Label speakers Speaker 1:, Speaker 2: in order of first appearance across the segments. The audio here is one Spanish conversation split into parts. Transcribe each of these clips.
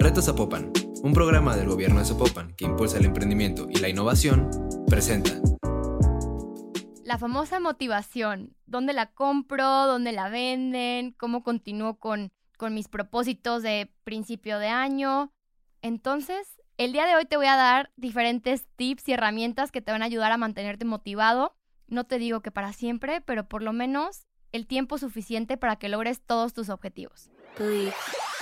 Speaker 1: Reto Zapopan, un programa del gobierno de Zapopan que impulsa el emprendimiento y la innovación, presenta.
Speaker 2: La famosa motivación, dónde la compro, dónde la venden, cómo continúo con, con mis propósitos de principio de año. Entonces, el día de hoy te voy a dar diferentes tips y herramientas que te van a ayudar a mantenerte motivado. No te digo que para siempre, pero por lo menos el tiempo suficiente para que logres todos tus objetivos.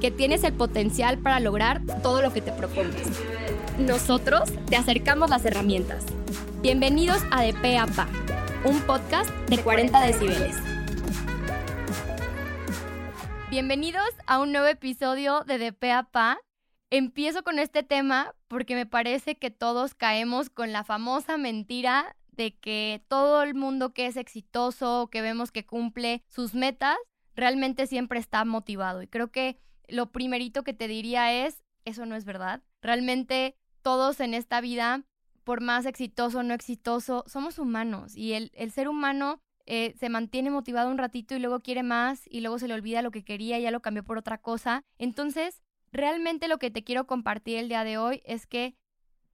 Speaker 2: que tienes el potencial para lograr todo lo que te propongas. Nosotros te acercamos las herramientas. Bienvenidos a De Pe a Pa, un podcast de 40 decibeles. Bienvenidos a un nuevo episodio de De Pe a Pa. Empiezo con este tema porque me parece que todos caemos con la famosa mentira de que todo el mundo que es exitoso, que vemos que cumple sus metas, realmente siempre está motivado. Y creo que lo primerito que te diría es, eso no es verdad. Realmente todos en esta vida, por más exitoso o no exitoso, somos humanos y el, ser humano eh, se mantiene motivado un ratito y luego quiere más y luego se le olvida lo que quería y ya lo cambió por otra cosa. Entonces, realmente lo que te quiero compartir el día de hoy es que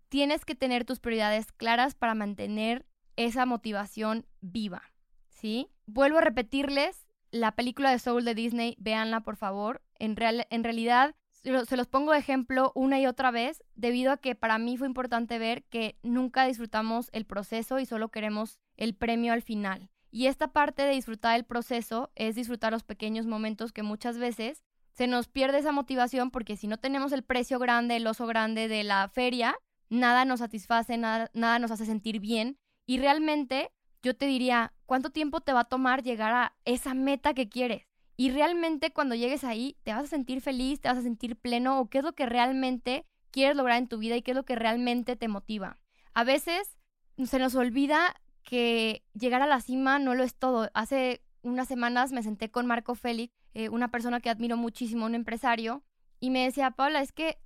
Speaker 2: tienes que tener tus prioridades claras para mantener esa motivación viva, ¿sí? Vuelvo a repetirles, la película de Soul de Disney, véanla por favor, en, real, en realidad, se los pongo de ejemplo una y otra vez, debido a que para mí fue importante ver que nunca disfrutamos el proceso y solo queremos el premio al final. Y esta parte de disfrutar el proceso es disfrutar los pequeños momentos que muchas veces se nos pierde esa motivación porque si no tenemos el precio grande, el oso grande de la feria, nada nos satisface, nada, nada nos hace sentir bien. Y realmente yo te diría, ¿cuánto tiempo te va a tomar llegar a esa meta que quieres? Y realmente cuando llegues ahí, te vas a sentir feliz, te vas a sentir pleno o qué es lo que realmente quieres lograr en tu vida y qué es lo que realmente te motiva. A veces se nos olvida que llegar a la cima no lo es todo. Hace unas semanas me senté con Marco Félix, eh, una persona que admiro muchísimo, un empresario, y me decía, Paula, es que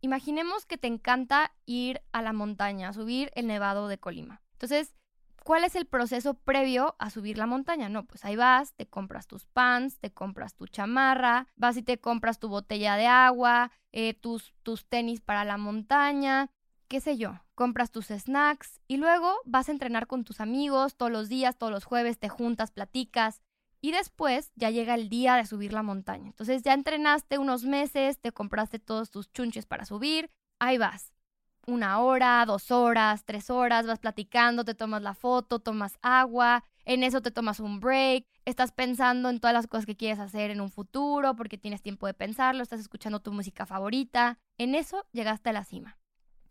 Speaker 2: imaginemos que te encanta ir a la montaña, subir el nevado de Colima. Entonces, ¿Cuál es el proceso previo a subir la montaña? No, pues ahí vas, te compras tus pants, te compras tu chamarra, vas y te compras tu botella de agua, eh, tus, tus tenis para la montaña, qué sé yo, compras tus snacks y luego vas a entrenar con tus amigos todos los días, todos los jueves, te juntas, platicas y después ya llega el día de subir la montaña. Entonces ya entrenaste unos meses, te compraste todos tus chunches para subir, ahí vas una hora, dos horas, tres horas, vas platicando, te tomas la foto, tomas agua, en eso te tomas un break, estás pensando en todas las cosas que quieres hacer en un futuro porque tienes tiempo de pensarlo, estás escuchando tu música favorita, en eso llegaste a la cima.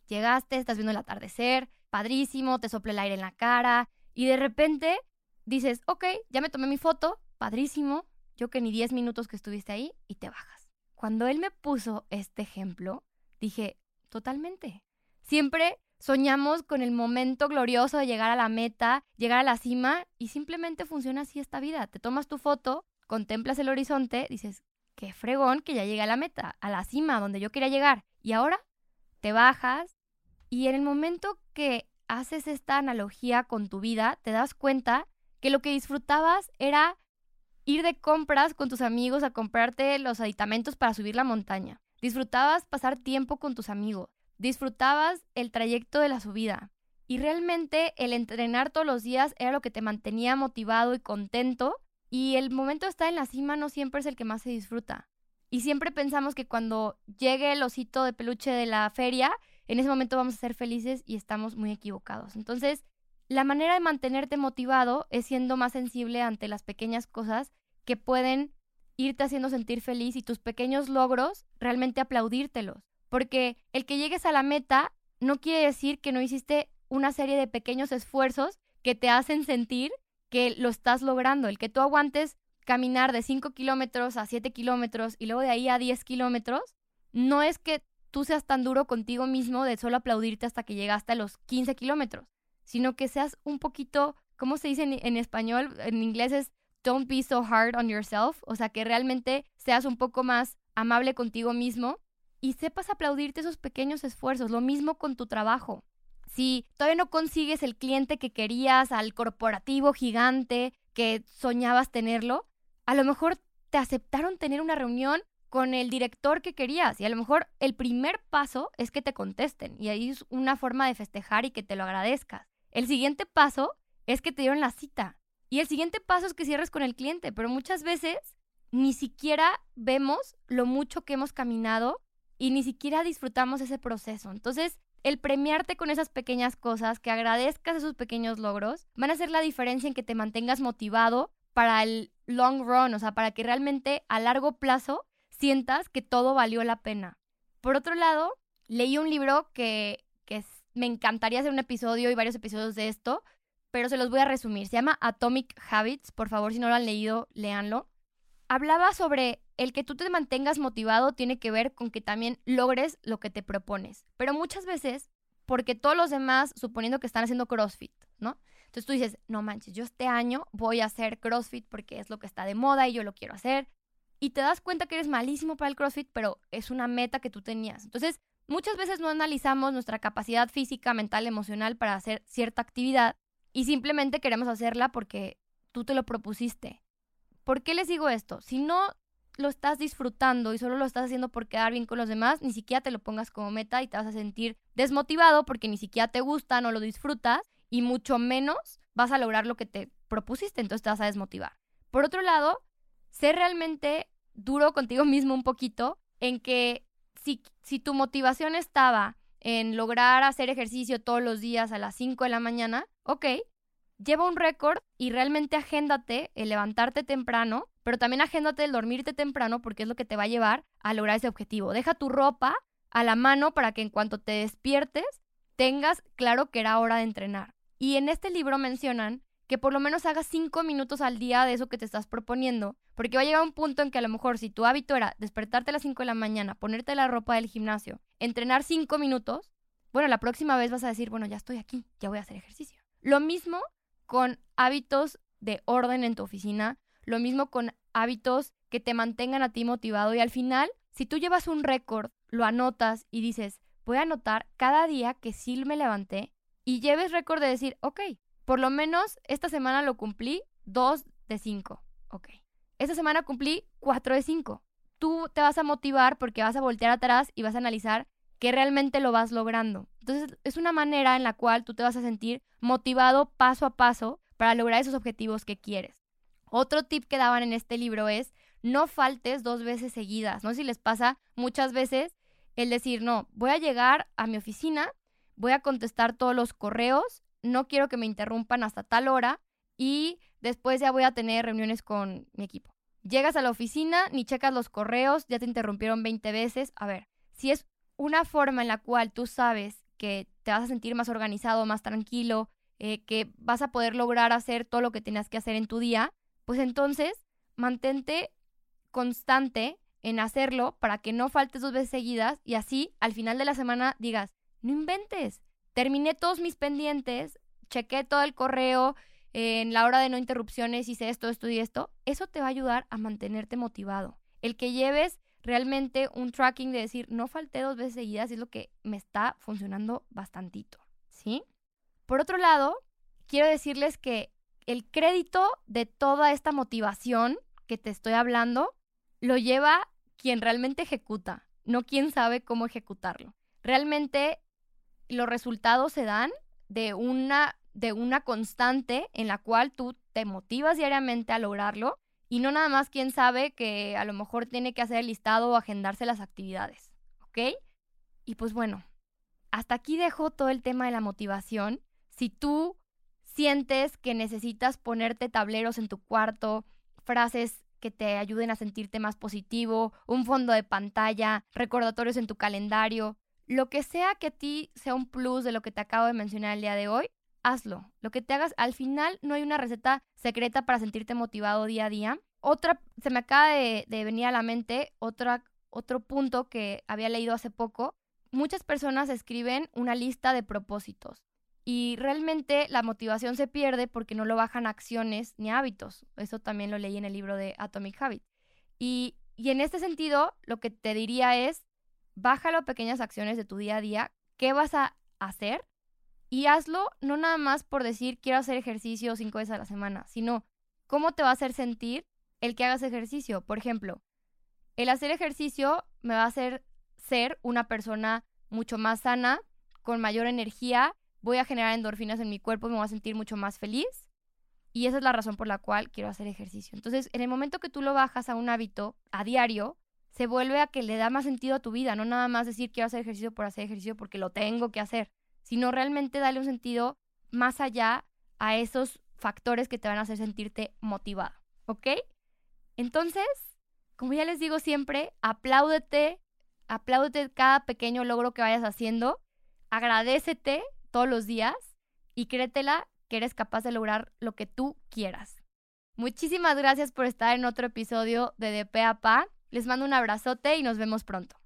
Speaker 2: Llegaste, estás viendo el atardecer, padrísimo, te sopla el aire en la cara y de repente dices, ok, ya me tomé mi foto, padrísimo, yo que ni 10 minutos que estuviste ahí y te bajas. Cuando él me puso este ejemplo, dije, totalmente. Siempre soñamos con el momento glorioso de llegar a la meta, llegar a la cima y simplemente funciona así esta vida. Te tomas tu foto, contemplas el horizonte, dices, qué fregón que ya llegué a la meta, a la cima donde yo quería llegar. Y ahora te bajas y en el momento que haces esta analogía con tu vida, te das cuenta que lo que disfrutabas era ir de compras con tus amigos a comprarte los aditamentos para subir la montaña. Disfrutabas pasar tiempo con tus amigos disfrutabas el trayecto de la subida. Y realmente el entrenar todos los días era lo que te mantenía motivado y contento. Y el momento de estar en la cima no siempre es el que más se disfruta. Y siempre pensamos que cuando llegue el osito de peluche de la feria, en ese momento vamos a ser felices y estamos muy equivocados. Entonces, la manera de mantenerte motivado es siendo más sensible ante las pequeñas cosas que pueden irte haciendo sentir feliz y tus pequeños logros realmente aplaudírtelos porque el que llegues a la meta no quiere decir que no hiciste una serie de pequeños esfuerzos que te hacen sentir que lo estás logrando. El que tú aguantes caminar de 5 kilómetros a 7 kilómetros y luego de ahí a 10 kilómetros, no es que tú seas tan duro contigo mismo de solo aplaudirte hasta que llegaste a los 15 kilómetros, sino que seas un poquito, ¿cómo se dice en, español? En inglés es don't be so hard on yourself, o sea, que realmente seas un poco más amable contigo mismo y sepas aplaudirte esos pequeños esfuerzos. Lo mismo con tu trabajo. Si todavía no consigues el cliente que querías, al corporativo gigante que soñabas tenerlo, a lo mejor te aceptaron tener una reunión con el director que querías y a lo mejor el primer paso es que te contesten y ahí es una forma de festejar y que te lo agradezcas. El siguiente paso es que te dieron la cita y el siguiente paso es que cierres con el cliente, pero muchas veces ni siquiera vemos lo mucho que hemos caminado y ni siquiera disfrutamos ese proceso. Entonces, el premiarte con esas pequeñas cosas, que agradezcas esos pequeños logros, van a hacer la diferencia en que te mantengas motivado para el long run, o sea, para que realmente a largo plazo sientas que todo valió la pena. Por otro lado, leí un libro que, que me encantaría hacer un episodio y varios episodios de esto, pero se los voy a resumir. Se llama Atomic Habits, por favor, si no lo han leído, léanlo. Hablaba sobre el que tú te mantengas motivado tiene que ver con que también logres lo que te propones. Pero muchas veces, porque todos los demás, suponiendo que están haciendo CrossFit, ¿no? Entonces tú dices, no manches, yo este año voy a hacer CrossFit porque es lo que está de moda y yo lo quiero hacer. Y te das cuenta que eres malísimo para el CrossFit, pero es una meta que tú tenías. Entonces, muchas veces no analizamos nuestra capacidad física, mental, emocional para hacer cierta actividad y simplemente queremos hacerla porque tú te lo propusiste. ¿Por qué les digo esto? Si no lo estás disfrutando y solo lo estás haciendo por quedar bien con los demás, ni siquiera te lo pongas como meta y te vas a sentir desmotivado porque ni siquiera te gusta, no lo disfrutas y mucho menos vas a lograr lo que te propusiste, entonces te vas a desmotivar. Por otro lado, sé realmente duro contigo mismo un poquito en que si, si tu motivación estaba en lograr hacer ejercicio todos los días a las 5 de la mañana, ok, lleva un récord y realmente agéndate el levantarte temprano, pero también agéndate el dormirte temprano porque es lo que te va a llevar a lograr ese objetivo. Deja tu ropa a la mano para que en cuanto te despiertes tengas claro que era hora de entrenar. Y en este libro mencionan que por lo menos hagas cinco minutos al día de eso que te estás proponiendo, porque va a llegar un punto en que a lo mejor si tu hábito era despertarte a las 5 de la mañana, ponerte la ropa del gimnasio, entrenar cinco minutos, bueno, la próxima vez vas a decir, bueno, ya estoy aquí, ya voy a hacer ejercicio. Lo mismo con hábitos de orden en tu oficina, lo mismo con hábitos que te mantengan a ti motivado y al final, si tú llevas un récord, lo anotas y dices, voy a anotar cada día que sí me levanté y lleves récord de decir, ok, por lo menos esta semana lo cumplí dos de cinco, ok. Esta semana cumplí cuatro de cinco. Tú te vas a motivar porque vas a voltear atrás y vas a analizar que realmente lo vas logrando. Entonces, es una manera en la cual tú te vas a sentir motivado paso a paso para lograr esos objetivos que quieres. Otro tip que daban en este libro es no faltes dos veces seguidas. No si les pasa muchas veces el decir, no, voy a llegar a mi oficina, voy a contestar todos los correos, no quiero que me interrumpan hasta tal hora y después ya voy a tener reuniones con mi equipo. Llegas a la oficina, ni checas los correos, ya te interrumpieron 20 veces. A ver, si es una forma en la cual tú sabes que te vas a sentir más organizado, más tranquilo, eh, que vas a poder lograr hacer todo lo que tenías que hacer en tu día, pues entonces mantente constante en hacerlo para que no faltes dos veces seguidas y así al final de la semana digas, no inventes, terminé todos mis pendientes, chequé todo el correo, en la hora de no interrupciones hice esto, esto y esto, eso te va a ayudar a mantenerte motivado. El que lleves realmente un tracking de decir, no falté dos veces seguidas, es lo que me está funcionando bastantito, ¿sí? Por otro lado, quiero decirles que el crédito de toda esta motivación que te estoy hablando lo lleva quien realmente ejecuta, no quien sabe cómo ejecutarlo. Realmente los resultados se dan de una, de una constante en la cual tú te motivas diariamente a lograrlo y no nada más quien sabe que a lo mejor tiene que hacer el listado o agendarse las actividades, ¿ok? Y pues bueno, hasta aquí dejo todo el tema de la motivación. Si tú sientes que necesitas ponerte tableros en tu cuarto, frases que te ayuden a sentirte más positivo, un fondo de pantalla, recordatorios en tu calendario, lo que sea que a ti sea un plus de lo que te acabo de mencionar el día de hoy, hazlo. Lo que te hagas, al final no hay una receta secreta para sentirte motivado día a día. Otra, se me acaba de, venir a la mente otra, otro punto que había leído hace poco, muchas personas escriben una lista de propósitos y realmente la motivación se pierde porque no lo bajan acciones ni hábitos. Eso también lo leí en el libro de Atomic Habit. Y, y en este sentido, lo que te diría es, bájalo a pequeñas acciones de tu día a día. ¿Qué vas a hacer? Y hazlo no nada más por decir quiero hacer ejercicio cinco veces a la semana, sino cómo te va a hacer sentir el que hagas ejercicio. Por ejemplo, el hacer ejercicio me va a hacer ser una persona mucho más sana, con mayor energía, voy a generar endorfinas en mi cuerpo y me voy a sentir mucho más feliz. Y esa es la razón por la cual quiero hacer ejercicio. Entonces, en el momento que tú lo bajas a un hábito a diario, se vuelve a que le da más sentido a tu vida, no nada más decir quiero hacer ejercicio por hacer ejercicio porque lo tengo que hacer, sino realmente darle un sentido más allá a esos factores que te van a hacer sentirte motivado, ¿ok? Entonces, como ya les digo siempre, apláudete, apláudete cada pequeño logro que vayas haciendo, agradecete todos los días y créetela que eres capaz de lograr lo que tú quieras. Muchísimas gracias por estar en otro episodio de De Pa. Les mando un abrazote y nos vemos pronto.